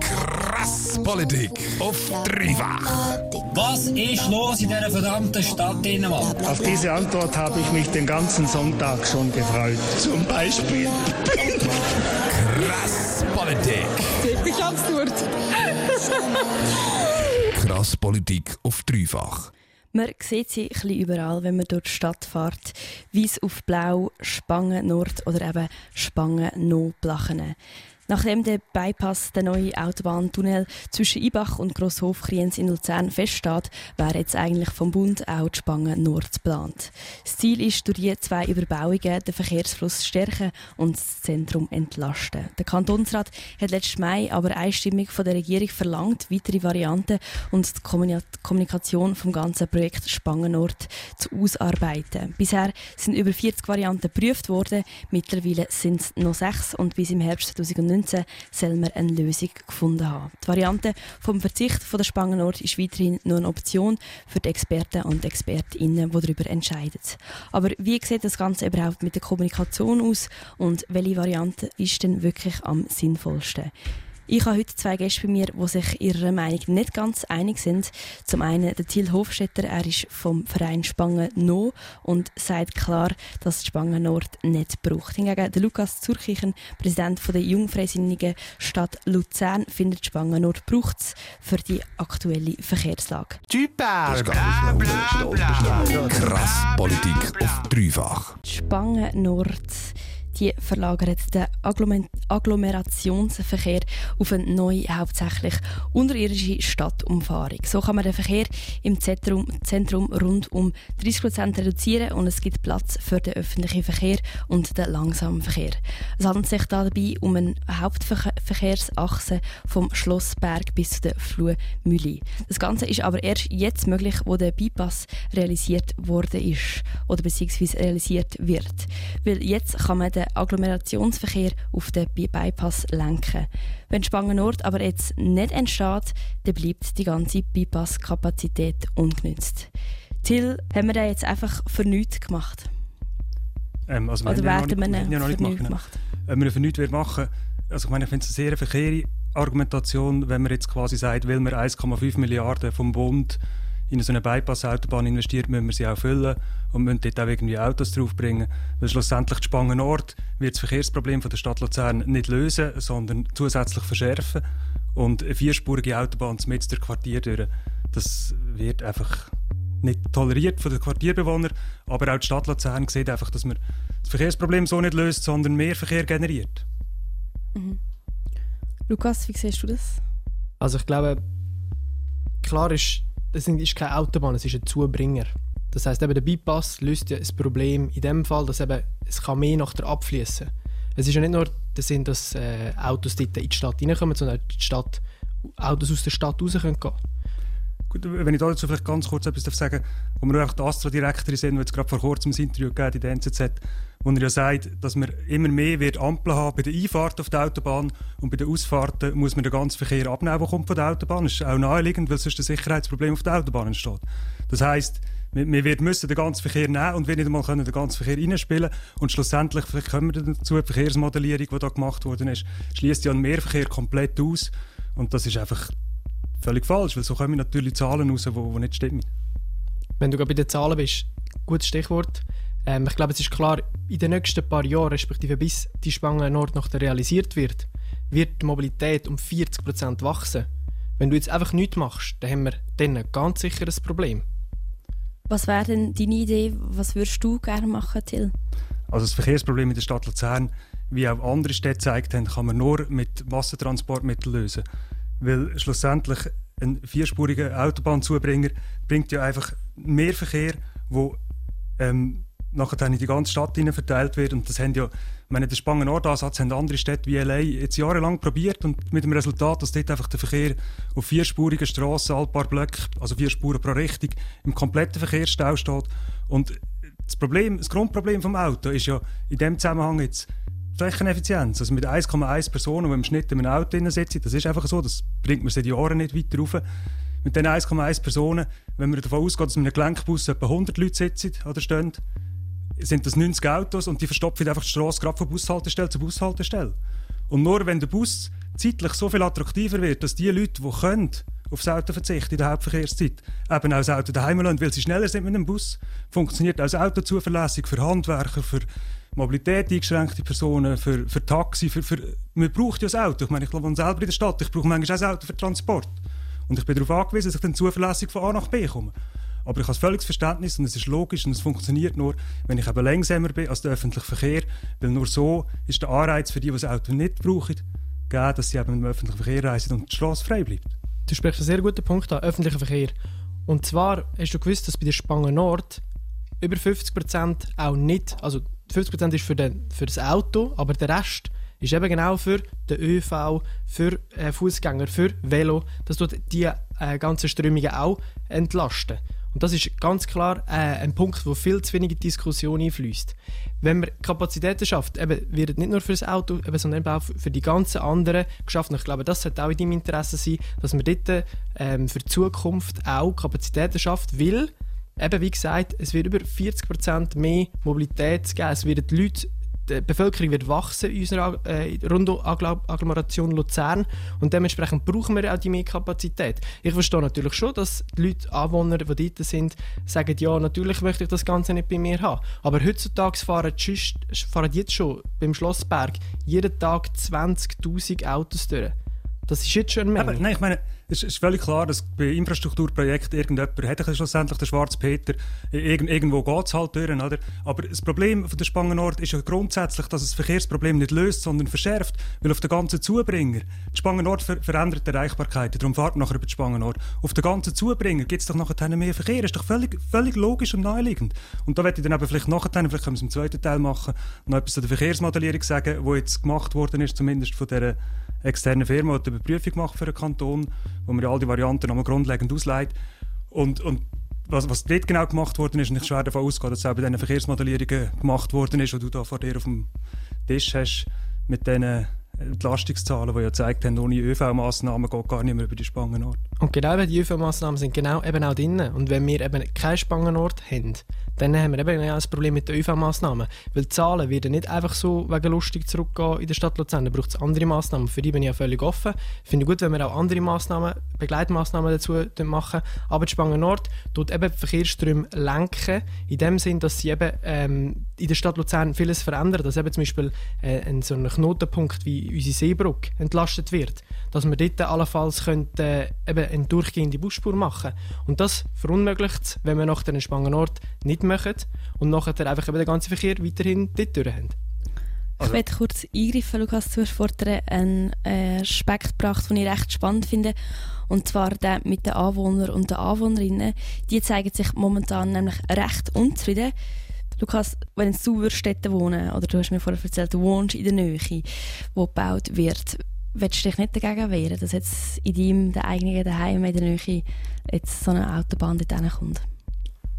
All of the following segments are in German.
Krass Politik auf dreifach. Was ist los in dieser verdammten Stadt Dänemark? Auf diese Antwort habe ich mich den ganzen Sonntag schon gefreut. Zum Beispiel. Krass Politik. Wirklich absurd. Krass Politik auf dreifach. Man sieht sie ein bisschen überall, wenn man durch die Stadt fährt. Weiss auf Blau, Spangen Nord oder eben Spangen No Blachene. Nachdem der Bypass, der neue Autobahntunnel zwischen Ibach und Grosshof-Kriens in Luzern feststeht, wäre jetzt eigentlich vom Bund auch die Spangen Nord geplant. Das Ziel ist, durch die zwei Überbauungen den Verkehrsfluss stärken und das Zentrum entlasten. Der Kantonsrat hat letzten Mai aber einstimmig von der Regierung verlangt, weitere Varianten und die Kommunikation vom ganzen Projekt Spangen Nord zu ausarbeiten. Bisher sind über 40 Varianten geprüft worden, mittlerweile sind es noch sechs und bis im Herbst 2019 2019 soll man eine Lösung gefunden haben. Die Variante vom Verzicht von der Spangenort ist weiterhin nur eine Option für die Experten und Expertinnen, die darüber entscheiden. Aber wie sieht das Ganze überhaupt mit der Kommunikation aus und welche Variante ist denn wirklich am sinnvollsten? Ich habe heute zwei Gäste bei mir, die sich ihrer Meinung nicht ganz einig sind. Zum einen der Till Hofstetter, er ist vom Verein Spangen No und sagt klar, dass Spangen Nord nicht braucht. Hingegen der Lukas Zurkichen, Präsident der Jungfreisinnigen Stadt Luzern, findet Spangen Nord braucht es für die aktuelle Verkehrslage. Typer! Bla, bla, bla. Krass Politik auf dreifach. Spangen Nord die verlagern den Agglomerationsverkehr auf eine neue, hauptsächlich unterirdische Stadtumfahrung. So kann man den Verkehr im Zentrum, Zentrum rund um 30 Prozent reduzieren und es gibt Platz für den öffentlichen Verkehr und den langsamen Verkehr. Es handelt sich dabei um eine Hauptverkehrsachse vom Schlossberg bis zu der Fluhmühle. Das Ganze ist aber erst jetzt möglich, wo der Bypass realisiert worden ist oder beziehungsweise realisiert wird. Weil jetzt kann man den Agglomerationsverkehr auf den Bypass lenken. Wenn Spangen Nord aber jetzt nicht entsteht, dann bleibt die ganze Bypass-Kapazität ungenützt. Till, haben wir da jetzt einfach für nichts gemacht? Ähm, also Oder werden wir ihn für nichts nichts gemacht? gemacht? Wenn wir ihn für nichts machen also ich meine, ich finde es eine sehr verkehre Argumentation, wenn man jetzt quasi sagt, weil wir 1,5 Milliarden vom Bund in so eine Bypass-Autobahn investiert, müssen wir sie auch füllen und müssen dort auch irgendwie Autos draufbringen. Weil schlussendlich die Spangen Nord wird das Verkehrsproblem von der Stadt Luzern nicht lösen, sondern zusätzlich verschärfen. Und eine vierspurige Autobahn mit durch Quartier durch, das wird einfach nicht toleriert von den Quartierbewohnern. Aber auch die Stadt Luzern sieht einfach, dass man das Verkehrsproblem so nicht löst, sondern mehr Verkehr generiert. Mhm. Lukas, wie siehst du das? Also ich glaube, klar ist, das ist keine Autobahn, es ist ein Zubringer. Das heißt, der Bypass löst ja das Problem in dem Fall, dass eben, es kann mehr nach der abfließen. Es ist ja nicht nur der Sinn, dass äh, Autos dort in die Stadt reinkommen, sondern die Stadt, Autos aus der Stadt raus können. Wenn ich dazu vielleicht ganz kurz etwas sagen darf, wo wir auch die Astra-Direktorin sind, die jetzt gerade vor kurzem ein Interview gegeben in der NZZ, wo er ja sagt, dass man immer mehr wird Ampeln haben bei der Einfahrt auf der Autobahn und bei den Ausfahrten muss man den ganzen Verkehr abnehmen, der kommt von der Autobahn. Das ist auch naheliegend, weil sonst ein Sicherheitsproblem auf der Autobahn entsteht. Das heisst, wir, wir müssen den ganzen Verkehr nehmen und wir nicht einmal können den ganzen Verkehr reinspielen und schlussendlich, kommen wir dazu, die Verkehrsmodellierung, die da gemacht worden ist, schließt ja den Mehrverkehr komplett aus und das ist einfach völlig falsch, weil so kommen natürlich Zahlen raus, die, nicht stimmen. Wenn du gerade bei den Zahlen bist, gutes Stichwort. Ähm, ich glaube, es ist klar, in den nächsten paar Jahren, respektive bis die Spange Nord noch realisiert wird, wird die Mobilität um 40% wachsen. Wenn du jetzt einfach nichts machst, dann haben wir dann ganz sicher ein Problem. Was wäre denn deine Idee? Was würdest du gerne machen, Till? Also das Verkehrsproblem in der Stadt Luzern, wie auch andere Städte gezeigt haben, kann man nur mit Massentransportmitteln lösen. Weil schlussendlich ein vierspuriger Autobahnzubringer bringt ja einfach mehr Verkehr, wo ähm, nachher in die ganze Stadt verteilt wird. Und das haben ja, meine, den Spangen-Nord-Ansatz haben andere Städte wie LA jetzt jahrelang probiert und mit dem Resultat, dass dort einfach der Verkehr auf vierspurigen Strassen, ein paar Blöcke, also vier Spuren pro Richtung, im kompletten Verkehrsstau steht. Und das Problem, das Grundproblem vom Auto ist ja in dem Zusammenhang jetzt Flächeneffizienz. Also mit 1,1 Personen, die im Schnitt in einem Auto sitzen, das ist einfach so, das bringt man seit Jahren nicht weiter rauf. Mit diesen 1,1 Personen, wenn man davon ausgeht, dass in einem Gelenkbus etwa 100 Leute sitzen oder stehen, sind das 90 Autos und die verstopfen einfach die Straße gerade von Bushaltestelle zu Bushaltestelle. Und nur wenn der Bus zeitlich so viel attraktiver wird, dass die Leute, die können, aufs Auto verzichten in der Hauptverkehrszeit, eben auch das Auto daheim lassen, weil sie schneller sind mit dem Bus, funktioniert das Auto zuverlässig für Handwerker, für Mobilität eingeschränkte Personen, für, für Taxi, für, für, man braucht ja das Auto. Ich meine, ich wohne selber in der Stadt, ich brauche manchmal auch das Auto für Transport. Und ich bin darauf angewiesen, dass ich dann zuverlässig von A nach B komme. Aber ich habe völliges Verständnis und es ist logisch und es funktioniert nur, wenn ich eben langsamer bin als der öffentliche Verkehr, weil nur so ist der Anreiz für die, die das Auto nicht brauchen, gegeben, dass sie eben dem öffentlichen Verkehr reisen und die Straße frei bleibt. Du sprichst einen sehr guten Punkt an, öffentlicher Verkehr. Und zwar hast du gewusst, dass bei der Spangen Nord über 50% auch nicht, also 50% ist für, den, für das Auto, aber der Rest ist eben genau für den ÖV, für äh, Fußgänger, für Velo, dass dort die äh, ganzen Strömungen auch entlasten. Und das ist ganz klar äh, ein Punkt, wo viel zu wenig Diskussion einfließt. Wenn man Kapazitäten schafft, eben, wird nicht nur für das Auto, eben, sondern eben auch für die ganzen anderen geschaffen. Ich glaube, das sollte auch in deinem Interesse sein, dass man dort ähm, für die Zukunft auch Kapazitäten schafft, weil eben wie gesagt, es wird über 40% mehr Mobilität geben. Es werden die Leute die Bevölkerung wird wachsen in unserer äh, rund um Agglomeration Luzern und dementsprechend brauchen wir auch die mehr Kapazität. Ich verstehe natürlich schon, dass die Leute, Anwohner, die dort sind, sagen, ja, natürlich möchte ich das Ganze nicht bei mir haben. Aber heutzutage fahren, die, fahren jetzt schon beim Schlossberg jeden Tag 20'000 Autos durch. Das ist jetzt schon Menge. Aber, nein, ich meine, es ist völlig klar, dass bei Infrastrukturprojekten irgendjemand hat schlussendlich der Schwarze Peter. Irg irgendwo geht es halt durch. Oder? Aber das Problem von der Spangenort ist ja grundsätzlich, dass es das Verkehrsproblem nicht löst, sondern verschärft. Weil auf den ganzen Zubringer, die Spangenort ver verändert die Erreichbarkeit. Darum fahrt nachher über die Spangenort. Auf den ganzen Zubringer gibt es doch nachher mehr Verkehr. Das ist doch völlig, völlig logisch und naheliegend. Und da werde ich dann eben vielleicht nachher, vielleicht können wir es im zweiten Teil machen, noch etwas zu der Verkehrsmodellierung sagen, die jetzt gemacht worden ist, zumindest von dieser externen Firma, die eine Überprüfung macht für einen Kanton, wo man all die Varianten nochmal grundlegend ausleitet. Und, und was, was dort genau gemacht worden ist, und ich schwer davon ausgehe, dass es auch bei diesen Verkehrsmodellierungen gemacht worden ist, die du da vor dir auf dem Tisch hast, mit diesen Entlastungszahlen, die ja gezeigt haben, ohne ÖV-Massnahmen geht gar nicht mehr über die Spangenort. Und genau die ÖV-Massnahmen sind genau eben auch drin. Und wenn wir eben keinen Spangenort haben, dann haben wir eben genau das Problem mit den ÖV-Massnahmen. Weil die Zahlen werden nicht einfach so wegen lustig zurückgehen in der Stadt Luzern. Da braucht es andere Massnahmen. Für die bin ich ja völlig offen. Ich finde gut, wenn wir auch andere Massnahmen, Begleitmaßnahmen dazu machen. Aber die Spangen Nord tut eben Verkehrsströme lenken, in dem Sinn, dass sie eben ähm, in der Stadt Luzern vieles verändern. Dass eben zum Beispiel äh, ein so ein Knotenpunkt wie unsere Seebrücke entlastet wird. Dass wir dort allenfalls könnte, äh, eben eine durchgehende Busspur machen Und das verunmöglicht es, wenn wir nach den Spangen Nord nicht machen und nachher einfach eben den ganzen Verkehr weiterhin dort durch haben. Also. Ich werde kurz eingreifen, Lukas. Du hast vorhin einen äh, Aspekt gebracht, den ich recht spannend finde. Und zwar der mit den Anwohnern und den Anwohnerinnen. Die zeigen sich momentan nämlich recht unzufrieden. Lukas, wenn du in Städten wohnen, oder du hast mir vorher erzählt, du wohnst in der Nähe, wo gebaut wird, willst du dich nicht dagegen wehren, dass jetzt in deinem der eigenen Daheim in der Nähe jetzt so eine Autobahn dort kommt?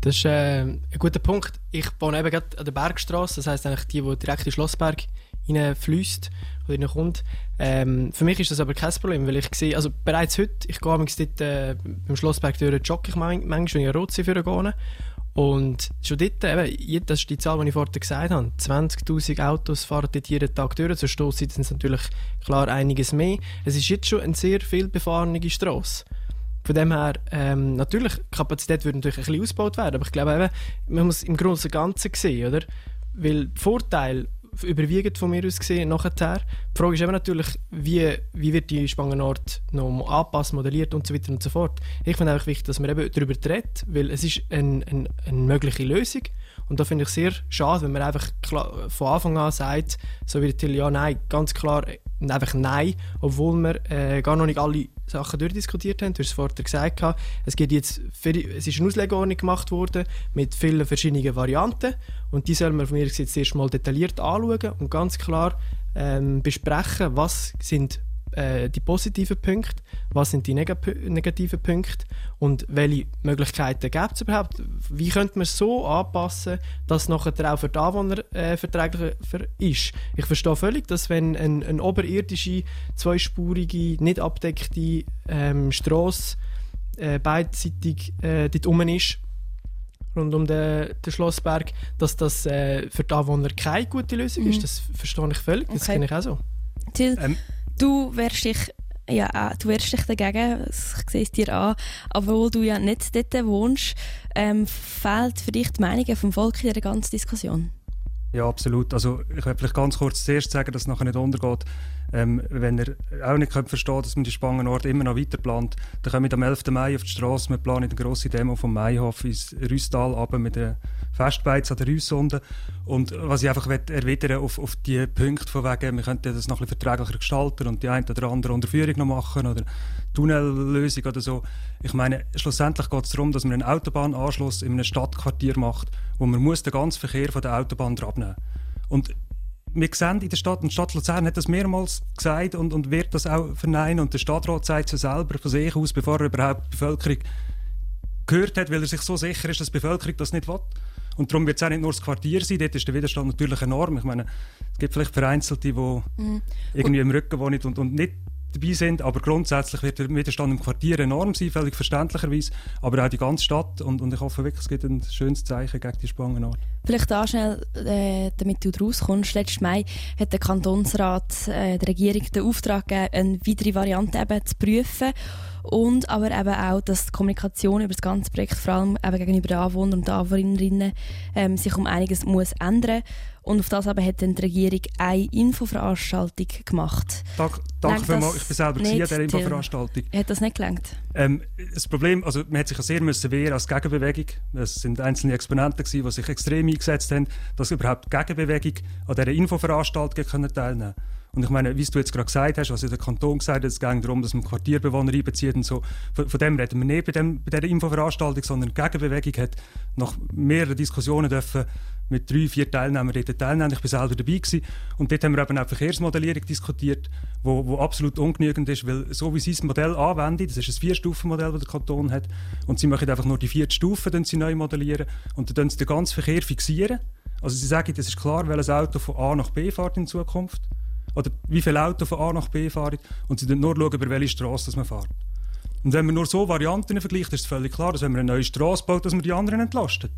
Das ist äh, ein guter Punkt. Ich wohne eben gerade an der Bergstraße, das heisst eigentlich die, die direkt in Schlossberg reinfließt oder reinkommt. Ähm, für mich ist das aber kein Problem, weil ich sehe, also bereits heute, ich gehe dort äh, beim Schlossberg durch, jogge ich manchmal, wenn ich rot für gehe. Und schon dort, eben, das ist die Zahl, die ich vorhin gesagt habe, 20'000 Autos fahren dort jeden Tag durch, zur Stoßzeit sind es natürlich klar einiges mehr. Es ist jetzt schon eine sehr viel befahrene Straße. Von dem her, ähm, natürlich, die Kapazität würde natürlich ein bisschen ausgebaut werden, aber ich glaube eben, man muss im Großen und Ganzen sehen, oder? Weil die Vorteile überwiegend von mir aus gesehen nachher. Die Frage ist eben natürlich, wie, wie wird die Spangenort noch angepasst, modelliert und so weiter und so fort. Ich finde einfach wichtig, dass man eben darüber redet, weil es ist eine, eine, eine mögliche Lösung und da finde ich sehr schade, wenn man einfach klar, von Anfang an sagt, so wie Till, ja, nein, ganz klar, einfach nein, obwohl wir äh, gar noch nicht alle Sachen durchdiskutiert haben. Du hast es vorher gesagt, es, gibt jetzt, es ist eine Auslegeordnung gemacht worden mit vielen verschiedenen Varianten und die soll man von mir jetzt erst mal detailliert anschauen und ganz klar ähm, besprechen, was sind äh, die positiven Punkte, was sind die neg negativen Punkte und welche Möglichkeiten gibt es überhaupt? Wie könnte man es so anpassen, dass es nachher auch für die Anwohner äh, verträglicher ist? Ich verstehe völlig, dass wenn eine ein oberirdische, zweispurige, nicht abdeckte ähm, Strasse äh, beidseitig äh, dort rum ist, rund um den, den Schlossberg, dass das äh, für die Anwohner keine gute Lösung mhm. ist. Das verstehe ich völlig, das okay. kenne ich auch so. Till, ähm, du wärst dich ja, du wehrst dich dagegen, ich sehe es dir an, obwohl du ja nicht dort wohnst, ähm, fehlt für dich die Meinung vom Volk in dieser ganzen Diskussion? Ja, absolut. Also ich werde vielleicht ganz kurz zuerst sagen, dass es nachher nicht untergeht. Ähm, wenn ihr auch nicht könnt verstehen dass man die Spangenort immer noch weiter plant, dann kommen wir am 11. Mai auf die Straße. Wir planen eine grosse Demo vom Maihof ins Rüstal runter mit den Festbeiz an der Rüssonde. Und was ich einfach erwidern auf, auf die Punkte von wegen, wir könnten das noch ein bisschen verträglicher gestalten und die eine oder andere Unterführung noch machen oder Tunnellösung oder so. Ich meine, schlussendlich geht es darum, dass man einen Autobahnanschluss in einem Stadtquartier macht, wo man muss den ganzen Verkehr von der Autobahn abnehmen Und wir sehen in der Stadt, und die Stadt Luzern hat das mehrmals gesagt und, und wird das auch verneinen. Und der Stadtrat sagt es selber von sich aus, bevor er überhaupt die Bevölkerung gehört hat, weil er sich so sicher ist, dass die Bevölkerung das nicht will. Und darum wird es auch nicht nur das Quartier sein, dort ist der Widerstand natürlich enorm. Ich meine, es gibt vielleicht Vereinzelte, die mhm. irgendwie im Rücken wohnen und, und nicht dabei sind, aber grundsätzlich wird der Widerstand im Quartier enorm sein, völlig verständlicherweise, aber auch die ganze Stadt und, und ich hoffe wirklich, es gibt ein schönes Zeichen gegen die Spangenart. Vielleicht da schnell, äh, damit du rauskommst. Letzten Mai hat der Kantonsrat äh, der Regierung den Auftrag gegeben, eine weitere Variante eben zu prüfen und aber eben auch, dass die Kommunikation über das ganze Projekt vor allem eben gegenüber den Anwohnern und Anwohnerinnen ähm, sich um einiges muss ändern und auf das aber hat dann die Regierung eine Infoveranstaltung gemacht. Dank, danke vielmals, ich bin selber an dieser Infoveranstaltung. Hat das nicht gelangt? Ähm, das Problem, also man hat sich ja sehr müssen wehren als Gegenbewegung. Es sind einzelne Exponenten gewesen, die sich extrem eingesetzt haben, dass überhaupt die Gegenbewegung an dieser Infoveranstaltung teilnehmen können. Und ich meine, wie du jetzt gerade gesagt hast, ja der Kanton gesagt hat, es geht darum, dass man Quartierbewohner einbezieht und so. Von, von dem reden wir nicht bei, dem, bei dieser Infoveranstaltung, sondern die Gegenbewegung hat nach mehreren Diskussionen dürfen mit drei, vier Teilnehmern dort teilnehmen. Ich war selber dabei gewesen. Und dort haben wir eben auch Verkehrsmodellierung diskutiert, wo, wo absolut ungenügend ist, weil so wie sie das Modell anwenden, das ist ein Vier-Stufen-Modell, das der Kanton hat, und sie machen einfach nur die vierte Stufe, dann sie neu modellieren und dann sie den ganzen Verkehr fixieren. Also sie sagen, es ist klar, welches Auto von A nach B fährt in Zukunft oder wie viele Autos von A nach B fahren und sie dann nur schauen, über welche Straße man fährt. Und wenn man nur so Varianten vergleicht, ist es völlig klar, dass wenn man eine neue Straße baut, dass man die anderen entlastet.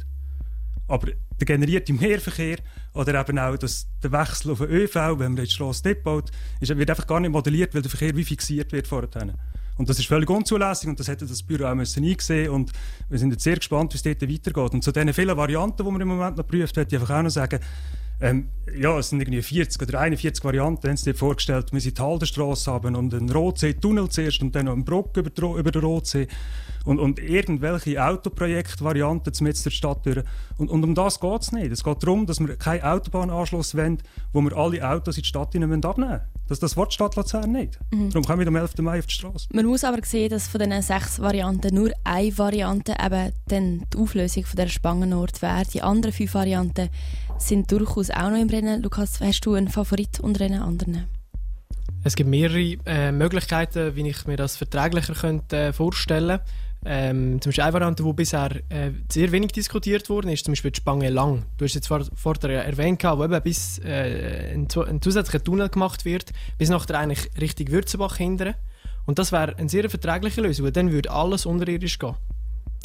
Aber der generierte Mehrverkehr oder eben auch das, der Wechsel auf den ÖV, wenn man die Straße nicht baut, ist, wird einfach gar nicht modelliert, weil der Verkehr wie fixiert wird vorher. Und das ist völlig unzulässig und das hätte das Büro auch müssen eingesehen und wir sind jetzt sehr gespannt, wie es dort weitergeht. Und zu diesen vielen Varianten, die man im Moment noch prüft, würde ich einfach auch noch sagen, ähm, ja, es sind irgendwie 40 oder 41 Varianten, haben sie dir vorgestellt. Wir sind die Haldenstrasse haben und einen Rotsee-Tunnel zuerst und dann noch eine Brücke über, über den Rotsee und, und irgendwelche Autoprojektvarianten mit der Stadt durch. Und, und um das geht es nicht. Es geht darum, dass wir keinen Autobahnanschluss wollen, wo wir alle Autos in die Stadt abnehmen wollen. Das, das will die Stadt Luzern nicht. Mhm. Darum kommen wir am 11. Mai auf die Straße. Man muss aber sehen, dass von diesen sechs Varianten nur eine Variante eben dann die Auflösung von der Spangenort wäre. Die anderen fünf Varianten sind durchaus auch noch im Rennen. Lukas, hast du einen Favorit unter den anderen? Es gibt mehrere äh, Möglichkeiten, wie ich mir das verträglicher könnte, äh, vorstellen könnte. Ähm, zum Beispiel eine Variante, die bisher äh, sehr wenig diskutiert wurde, ist zum Beispiel die Spange Lang. Du hast jetzt vor, vorher erwähnt, wo eben bis äh, ein, ein, zusätzlicher Tunnel gemacht wird, bis nachher eigentlich Richtung Würzenbach hindern. Und das wäre eine sehr verträgliche Lösung, weil dann würde alles unterirdisch gehen.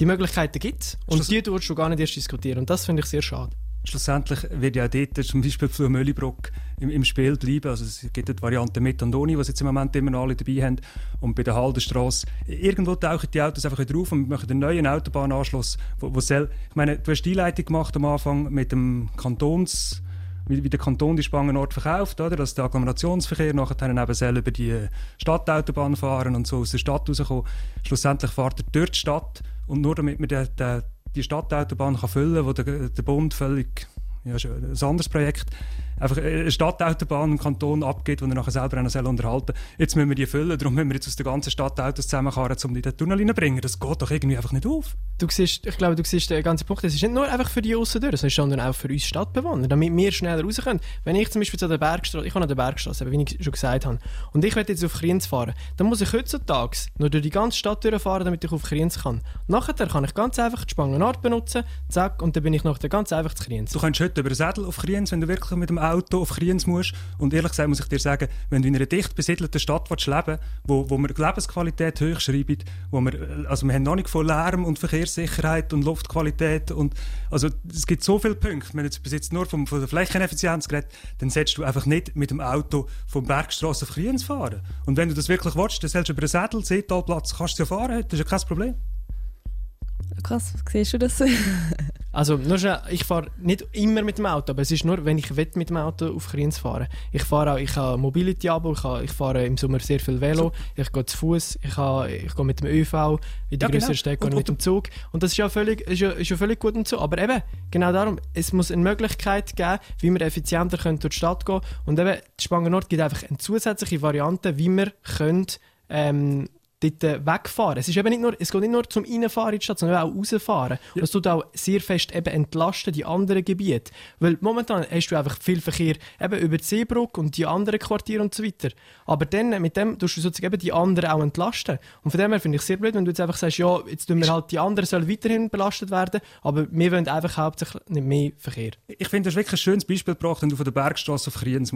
Die Möglichkeiten gibt es und die würdest du gar nicht erst diskutieren. Und das finde ich sehr schade schlussendlich wird ja dort zum Beispiel Flur Möllibrock im, im, Spiel bleiben. Also es gibt die Variante mit Andoni, die jetzt im Moment immer noch alle dabei haben. Und bei der Haldenstrasse, irgendwo tauchen die Autos einfach wieder auf und machen einen neuen Autobahnanschluss, wo, wo soll, ich meine, du hast die Einleitung gemacht am Anfang mit dem Kantons wie, der Kanton die Spangenort verkauft, oder? dass der Agglomerationsverkehr nachher eben selber über die Stadtautobahn fahren und so aus der Stadt rauskommen. Schlussendlich fährt er durch die Stadt und nur damit man den, den die Stadtautobahn kann füllen kann, wo der, der Bund völlig ja, ein anderes Projekt einfach eine Stadtautobahn im Kanton abgeht, die er nachher selber noch unterhalten soll. Jetzt müssen wir die füllen, darum müssen wir jetzt aus der ganzen Stadt Autos zusammenfahren, um die in den Tunnel reinzubringen. Das geht doch irgendwie einfach nicht auf. Du siehst, ich glaube, du siehst den ganzen Punkt, es ist nicht nur einfach für die aussen durch, sondern auch für uns Stadtbewohner, damit wir schneller raus können. Wenn ich zum Beispiel zu der Bergstraße, ich habe an der Bergstraße, wie ich schon gesagt habe, und ich werde jetzt auf Kriens fahren, dann muss ich heutzutage nur durch die ganze Stadt durchfahren, damit ich auf Kriens kann. Nachher kann ich ganz einfach die Spangenart benutzen, zack, und dann bin ich nachher ganz einfach zu Kriens. Du kannst heute über den Sädel auf Kriens, wenn du wirklich mit dem Auto auf Kriens musst. Und ehrlich gesagt muss ich dir sagen, wenn du in einer dicht besiedelten Stadt willst leben wo, wo wir die Lebensqualität hochschreiben, wo wir, also wir haben noch nicht von Lärm und Verkehrssicherheit und Luftqualität und also es gibt so viele Punkte, wenn jetzt bis jetzt nur vom, von der Flächeneffizienz geredet, dann solltest du einfach nicht mit dem Auto vom Bergstraße auf Kriens fahren. Und wenn du das wirklich willst, dann sollst du über einen Sädel, Seetalplatz, kannst du ja fahren, das ist ja kein Problem. Krass, siehst du das? Also, nur schnell, ich fahre nicht immer mit dem Auto, aber es ist nur, wenn ich will, mit dem Auto auf Kriens fahren Ich fahre auch, ich habe Mobility-Abo, ich, ich fahre im Sommer sehr viel Velo, ich gehe zu Fuß, ich, habe- ich gehe mit dem ÖV, in die Ja, genau. größeren Städte gehe Und- ich mit dem Zug. Und das ist ja völlig, ist ja, ist ja völlig gut und so. Aber eben, genau darum, es muss eine Möglichkeit geben, wie wir effizienter können durch die Stadt gehen Und eben, die Spangenort gibt einfach eine zusätzliche Variante, wie wir können, ähm, dort äh, wegfahren. Es, ist eben nicht nur, es geht nicht nur zum Reinfahren in die Stadt, sondern auch rausfahren. Und das tut auch sehr fest eben entlasten, die anderen Gebiete. Weil momentan hast du einfach viel Verkehr eben über die Seebrücke und die anderen Quartiere und so weiter. Aber dann, mit dem tust du sozusagen eben die anderen auch entlasten. Und von dem her finde ich es sehr blöd, wenn du jetzt einfach sagst, ja, jetzt tun wir halt, die anderen sollen weiterhin belastet werden, aber wir wollen einfach hauptsächlich nicht mehr Verkehr. Ich finde, das ist wirklich ein schönes Beispiel gebracht, wenn du von der Bergstraße auf Kriens.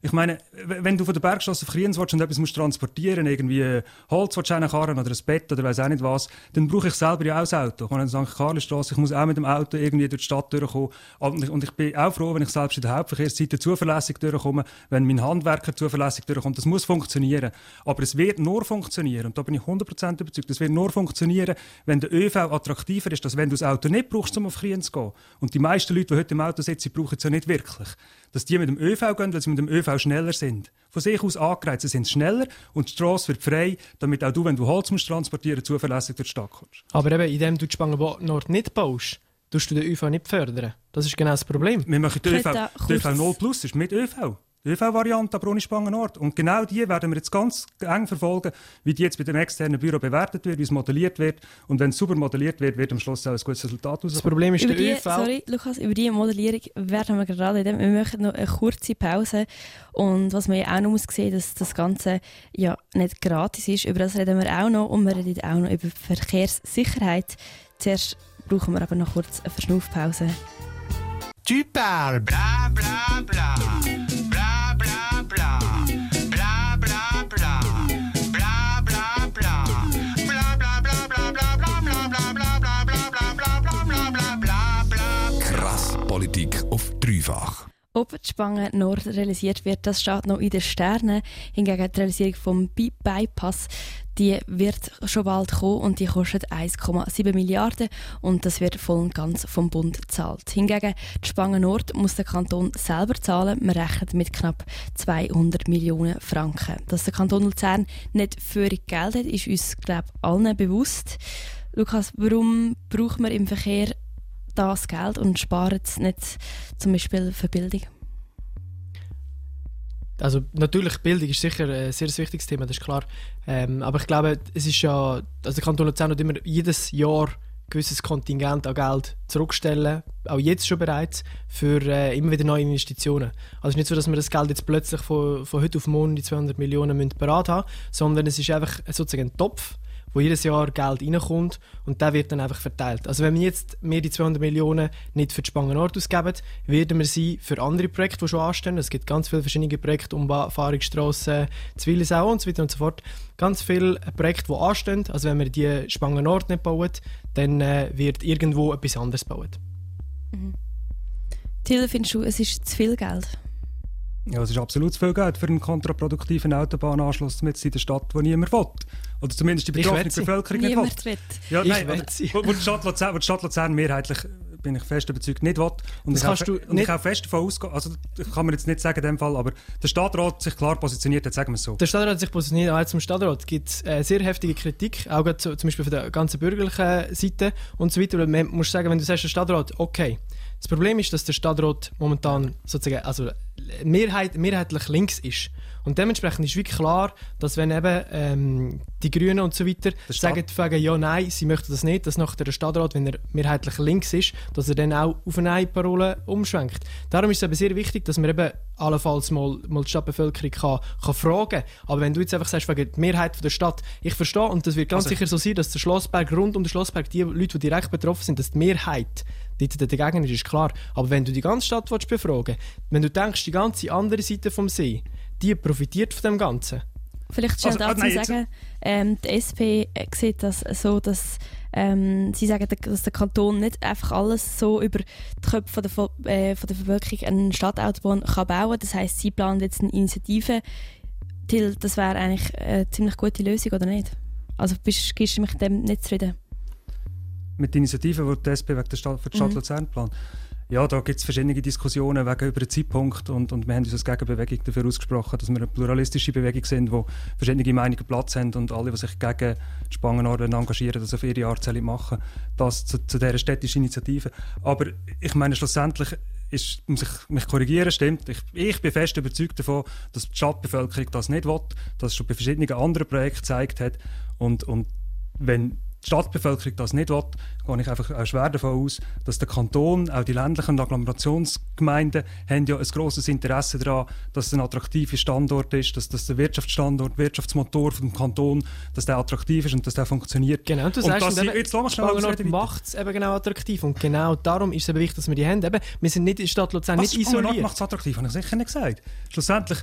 Ich meine, wenn du von der Bergstraße auf Kriens willst und etwas musst transportieren, irgendwie äh, Holz willst du reinkarren oder ein Bett oder weiß auch nicht was, dann brauche ich selber ja auch ein Auto. Ich meine, in St. Karlenstraße, ich muss auch mit dem Auto irgendwie durch die Stadt durchkommen. Und ich, und ich bin auch froh, wenn ich selbst in der Hauptverkehrsseite zuverlässig durchkomme, wenn mein Handwerker zuverlässig durchkommt. Das muss funktionieren. Aber es wird nur funktionieren, und da bin ich 100% überzeugt, es wird nur funktionieren, wenn der ÖV attraktiver ist, dass wenn du das Auto nicht brauchst, um auf Kriens zu gehen. Und die meisten Leute, die heute im Auto sitzen, brauchen es ja nicht wirklich. Dass die mit dem ÖV gehen, weil sie mit dem ÖV schneller sind. Von sich aus angereizt, sie sind schneller und die Straße wird frei, damit auch du, wenn du Holz musst transportieren, zuverlässig durch die Stadt kommst. Aber eben, indem du die Spangenort nicht baust, tust du den ÖV nicht fördern. Das ist genau das Problem. Wir machen die ÖV, die ÖV kurz- 0 Plus, ist mit ÖV. Die ÖV-Variante, aber ohne Spangenort. Und genau die werden wir jetzt ganz eng verfolgen, wie die jetzt bei dem externen Büro bewertet wird, wie es modelliert wird. Und wenn es super modelliert wird, wird am Schluss auch ein gutes Resultat Das rauskommen. Problem ist über der die, ÖV. sorry, Lukas, über die Modellierung werden wir gerade reden. Wir machen noch eine kurze Pause. Und was man ja auch noch muss sehen, dass das Ganze ja nicht gratis ist. Über das reden wir auch noch. Und wir reden auch noch über Verkehrssicherheit. Zuerst brauchen wir aber noch kurz eine Verschnaufpause. Bla bla bla, bla Politik auf dreifach. Ob die Spange Nord realisiert wird, das steht noch in den Sternen. Hingegen die Realisierung vom Bi- Bypass, die wird schon bald kommen und die kostet 1,7 Milliarden und das wird voll und ganz vom Bund gezahlt. Hingegen die Spange Nord muss der Kanton selber zahlen. Man rechnet mit knapp 200 Millionen Franken. Dass der Kanton Luzern nicht für Geld hat, ist uns glaube ich, allen bewusst. Lukas, warum braucht man im Verkehr das Geld und sparen es nicht zum Beispiel für Bildung? Also natürlich, Bildung ist sicher ein sehr wichtiges Thema, das ist klar. Ähm, aber ich glaube, es ist ja, also der Kanton Luzern wird immer jedes Jahr ein gewisses Kontingent an Geld zurückstellen, auch jetzt schon bereits, für äh, immer wieder neue Investitionen. Also es ist nicht so, dass wir das Geld jetzt plötzlich von, von heute auf morgen die 200 Millionen müssen parat haben, sondern es ist einfach sozusagen ein Topf, wo jedes Jahr Geld reinkommt und der wird dann einfach verteilt. Also wenn wir jetzt mehr die 200 Millionen nicht für die Spangenort ausgeben, werden wir sie für andere Projekte, die schon anstehen, es gibt ganz viele verschiedene Projekte, Umfahrungsstrassen, Zwilisau und so weiter und so fort, ganz viele Projekte, die anstehen. Also wenn wir die Spangenort nicht bauen, dann äh, wird irgendwo etwas anderes gebaut. Till, findest du, es ist zu viel Geld? Ja, es ist absolut zu viel Geld für einen kontraproduktiven Autobahnanschluss mit in der Stadt, wo niemand will. Oder zumindest die betroffene. Bevölkerung nicht will. Niemand will. Ja, Ich nein, will oder- sie. wo, wo, die Stadt Luzern, wo die Stadt Luzern mehrheitlich, bin ich fest überzeugt, nicht will. Und Das ich kannst auch, du und nicht- ich auch fest davon ausgehen, also kann mir jetzt nicht sagen in dem Fall, aber der Stadtrat sich klar positioniert hat, sagen wir es so. Der Stadtrat hat sich positioniert, auch zum Stadtrat gibt es äh, sehr heftige Kritik, auch gerade zu, zum Beispiel von der ganzen bürgerlichen Seite und so weiter. Man muss sagen, wenn du sagst, der Stadtrat, okay. Das Problem ist, dass der Stadtrat momentan sozusagen, also Mehrheit, mehrheitlich links ist. Und dementsprechend ist wirklich klar, dass wenn eben ähm, die Grünen und so weiter sagen, sagen, ja, nein, sie möchten das nicht, dass nachher der Stadtrat, wenn er mehrheitlich links ist, dass er dann auch auf eine Parole umschwenkt. Darum ist es eben sehr wichtig, dass man eben allenfalls mal, mal die Stadtbevölkerung kann, kann fragen Aber wenn du jetzt einfach sagst, wegen der Mehrheit von der Stadt, ich verstehe, und das wird ganz Also- sicher so sein, dass der Schlossberg, rund um den Schlossberg, die Leute, die direkt betroffen sind, dass die Mehrheit dort dagegen ist, ist klar. Aber wenn du die ganze Stadt willst befragen wenn du denkst, die ganze andere Seite vom See, die profitiert von dem Ganzen. Vielleicht schnell Also, ah, dazu nein, jetzt- sagen, ähm, die SP sieht das so, dass ähm, sie sagen, dass der Kanton nicht einfach alles so über die Köpfe von der, Vo- äh, von der Bevölkerung eine Stadtautobahn kann bauen kann. Das heisst, sie planen jetzt eine Initiative. Till, das wäre eigentlich eine ziemlich gute Lösung, oder nicht? Also bist, gibst du mich dem nicht zufrieden? Mit der Initiative, die die SP wegen der Stadt, für die Stadt Mhm. Luzern plant. Ja, da gibt es verschiedene Diskussionen wegen über den Zeitpunkt und, und wir haben uns als Gegenbewegung dafür ausgesprochen, dass wir eine pluralistische Bewegung sind, wo verschiedene Meinungen Platz haben und alle, die sich gegen die Spangenorden engagieren, das auf ihre Art machen. Das zu, zu dieser städtischen Initiative. Aber ich meine, schlussendlich ist, muss ich mich korrigieren, stimmt. Ich, ich bin fest überzeugt davon, dass die Stadtbevölkerung das nicht will, dass es schon bei verschiedenen anderen Projekten gezeigt hat und, und wenn die Stadtbevölkerung das nicht will, gehe ich einfach auch schwer davon aus, dass der Kanton, auch die ländlichen Agglomerationsgemeinden, haben ja ein grosses Interesse daran, dass es ein attraktiver Standort ist, dass, dass der Wirtschaftsstandort, Wirtschaftsmotor vom Kanton, dass der attraktiv ist und dass der funktioniert. Genau, und du Und sagst, das- und eben, jetzt lass schnell macht es eben genau attraktiv. Und genau darum ist es eben wichtig, dass wir die haben. Eben, wir sind nicht in der Stadt Luzern Was nicht isoliert. macht es attraktiv, habe ich sicher nicht gesagt. Schlussendlich,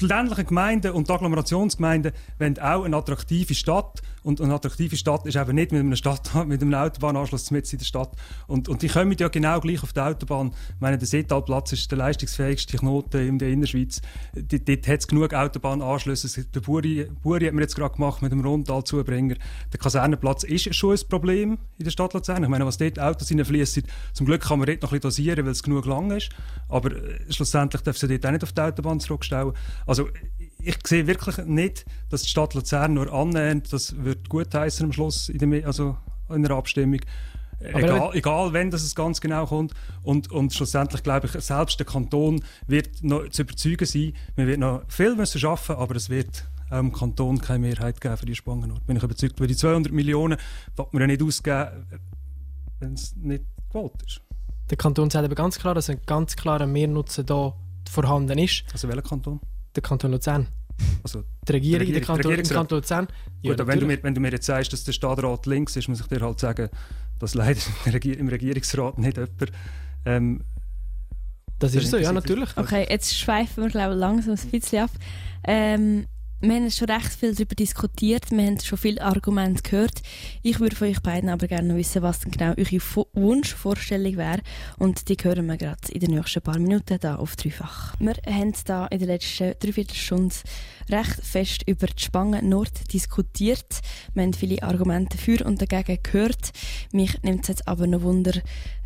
die ländlichen Gemeinden und die Agglomerationsgemeinden wollen auch eine attraktive Stadt. Und eine attraktive Stadt ist eben nicht mit einem, Stadt, mit einem Autobahnanschluss mitten in der Stadt. Und, und die kommen ja genau gleich auf die Autobahn. Ich meine, der Seetalplatz ist der leistungsfähigste Knoten in der Innerschweiz. D- Dort hat es genug Autobahnanschlüsse. Der Buri, Buri hat mir jetzt gerade gemacht mit dem Rundtalzubringer. Der Kasernenplatz ist schon ein Problem in der Stadt Luzern. Ich meine, was dort Autos reinfließen, zum Glück kann man dort noch ein bisschen dosieren, weil es genug lang ist. Aber äh, schlussendlich darf sie dort auch nicht auf die Autobahn zurückstellen. Also ich sehe wirklich nicht, dass die Stadt Luzern nur annähernd, das wird gut heißen am Schluss in, der, Me- also in einer Abstimmung. Aber Egal, egal wenn das es ganz genau kommt. Und, und schlussendlich glaube ich, selbst der Kanton wird noch zu überzeugen sein. Wir werden noch viel müssen schaffen, aber es wird auch im Kanton keine Mehrheit geben für die Spangenort. Bin ich überzeugt, weil die 200 Millionen wird man ja nicht ausgeben, wenn es nicht gewollt ist. Der Kanton sagt aber ganz klar, dass ein ganz klarer Mehrnutzen da vorhanden ist. Also welcher Kanton? Der Kanton Luzern. Also, Die Regierung, Die der Regierung- Kanton, der im Regierungsrat. Kanton Luzern. Ja, Gut, aber wenn du, mir, wenn du mir jetzt sagst, dass der Stadtrat links ist, muss ich dir halt sagen, dass leider im Regier- im Regierungsrat nicht jemand ähm, das ist so, ja, natürlich. Okay, jetzt schweifen wir glaube ich, langsam ein bisschen ab. Ähm, wir haben schon recht viel darüber diskutiert, wir haben schon viele Argumente gehört. Ich würde von euch beiden aber gerne wissen, was denn genau eure Vo- Wunschvorstellung wäre. Und die hören wir gerade in den nächsten paar Minuten da auf Dreifach. Wir haben da in der letzten Dreiviertelstunde recht fest über die Spangen Nord diskutiert. Wir haben viele Argumente für und dagegen gehört. Mich nimmt es jetzt aber noch Wunder,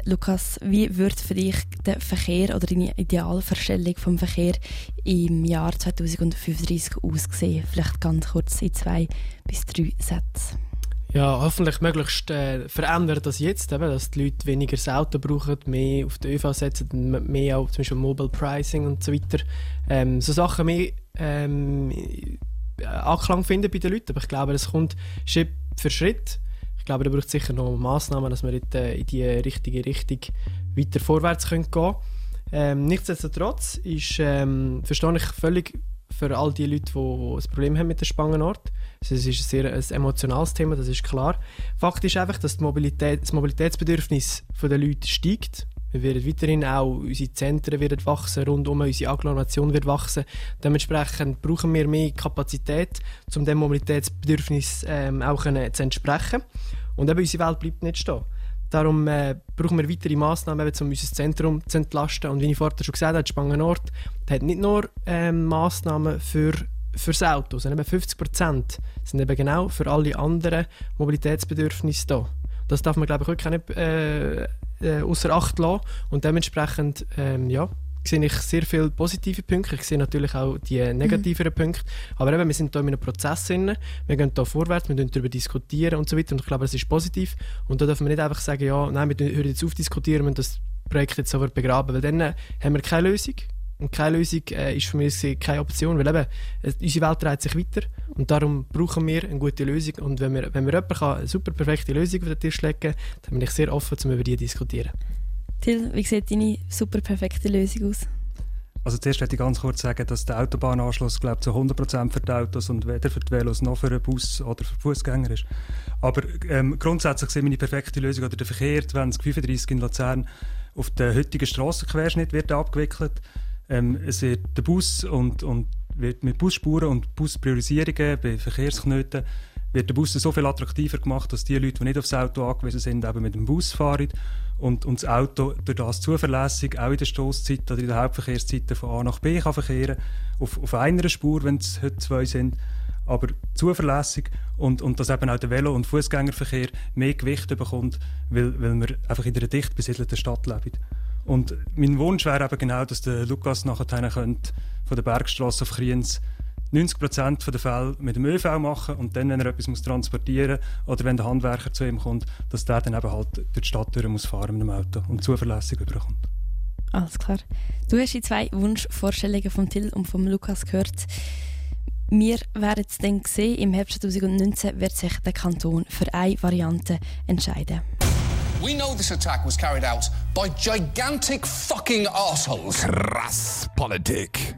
Lukas, wie wird für dich der Verkehr oder deine Idealvorstellung vom Verkehr im Jahr 2035 aussehen? Vielleicht ganz kurz in zwei bis drei Sätzen. Ja, hoffentlich möglichst äh, verändert das jetzt, eben, dass die Leute weniger das Auto brauchen, mehr auf die ÖV setzen, mehr auch zum Beispiel Mobile Pricing und so weiter. Ähm, so Sachen mehr ähm, äh, Anklang finden bei den Leuten, aber ich glaube, es kommt Schritt für Schritt. Ich glaube, da braucht es sicher noch Massnahmen, dass wir in die, in die richtige Richtung weiter vorwärts können gehen ähm, Nichtsdestotrotz ist, ähm, verstehe ich völlig für all die Leute, die, ein Problem haben mit der Spangenort. Es ist ein sehr ein emotionales Thema, das ist klar. Fakt ist einfach, dass Mobilität, das Mobilitätsbedürfnis der Leute steigt. Wir werden weiterhin auch, unsere Zentren werden wachsen, rundum unsere Agglomeration wird wachsen. Dementsprechend brauchen wir mehr Kapazität, um dem Mobilitätsbedürfnis ähm, auch können, zu entsprechen. Und eben unsere Welt bleibt nicht stehen. Darum äh, brauchen wir weitere Massnahmen, eben, um unser Zentrum zu entlasten. Und wie ich vorher schon gesagt habe, Spangenort hat nicht nur ähm, Massnahmen für fürs Auto, sondern eben 50 Prozent sind eben genau für alle anderen Mobilitätsbedürfnisse da. Das darf man, glaube ich, auch nicht äh, äh, außer Acht lassen. Und dementsprechend, ähm, ja, sehe ich sehr viele positive Punkte. Ich sehe natürlich auch die negativeren Punkte. Aber eben, wir sind hier in einem Prozess drin. Wir gehen hier vorwärts, wir darüber diskutieren und so weiter. Und ich glaube, das ist positiv. Und da dürfen wir nicht einfach sagen, ja, nein, wir hören jetzt auf diskutieren und das Projekt jetzt sofort begraben. Weil dann äh, haben wir keine Lösung. Und keine Lösung äh, ist für mich gesehen keine Option, weil eben, äh, unsere Welt dreht sich weiter und darum brauchen wir eine gute Lösung. Und wenn wir, wenn wir jemand kann, eine super perfekte Lösung auf den Tisch legen kann, dann bin ich sehr offen, um über die zu diskutieren. Till, wie sieht deine super perfekte Lösung aus? Also zuerst möchte ich ganz kurz sagen, dass der Autobahnanschluss glaube zu 100% für die Autos und weder für die Velos noch für den Bus oder für Fußgänger ist. Aber ähm, grundsätzlich ich meine perfekte Lösung oder der Verkehr 2035 in Luzern auf den heutigen Strassenquerschnitt wird abgewickelt. Ähm, es wird der Bus und, und wird mit Busspuren und Buspriorisierungen bei Verkehrsknoten wird der Bus so viel attraktiver gemacht, dass die Leute, die nicht aufs Auto angewiesen sind, eben mit dem Bus fahren und, und das Auto durch das zuverlässig auch in der Stoßzeit oder in der Hauptverkehrszeiten von A nach B kann verkehren auf, auf einer Spur, wenn es heute zwei sind, aber zuverlässig und, und dass eben auch der Velo- und Fußgängerverkehr mehr Gewicht bekommt, weil, weil wir einfach in einer dicht besiedelten Stadt leben. Und mein Wunsch wäre eben genau, dass der Lukas nachher von der Bergstraße auf Kriens 90% der Fälle mit dem ÖV machen und dann, wenn er etwas transportieren muss oder wenn der Handwerker zu ihm kommt, dass der dann eben halt durch die Stadt durch muss fahren mit dem Auto und zuverlässig überkommt. Alles klar. Du hast die zwei Wunschvorstellungen von Till und von Lukas gehört. Wir werden es dann sehen, im Herbst 2019 wird sich der Kanton für eine Variante entscheiden. We know this attack was carried out by gigantic fucking assholes. Krass Politik.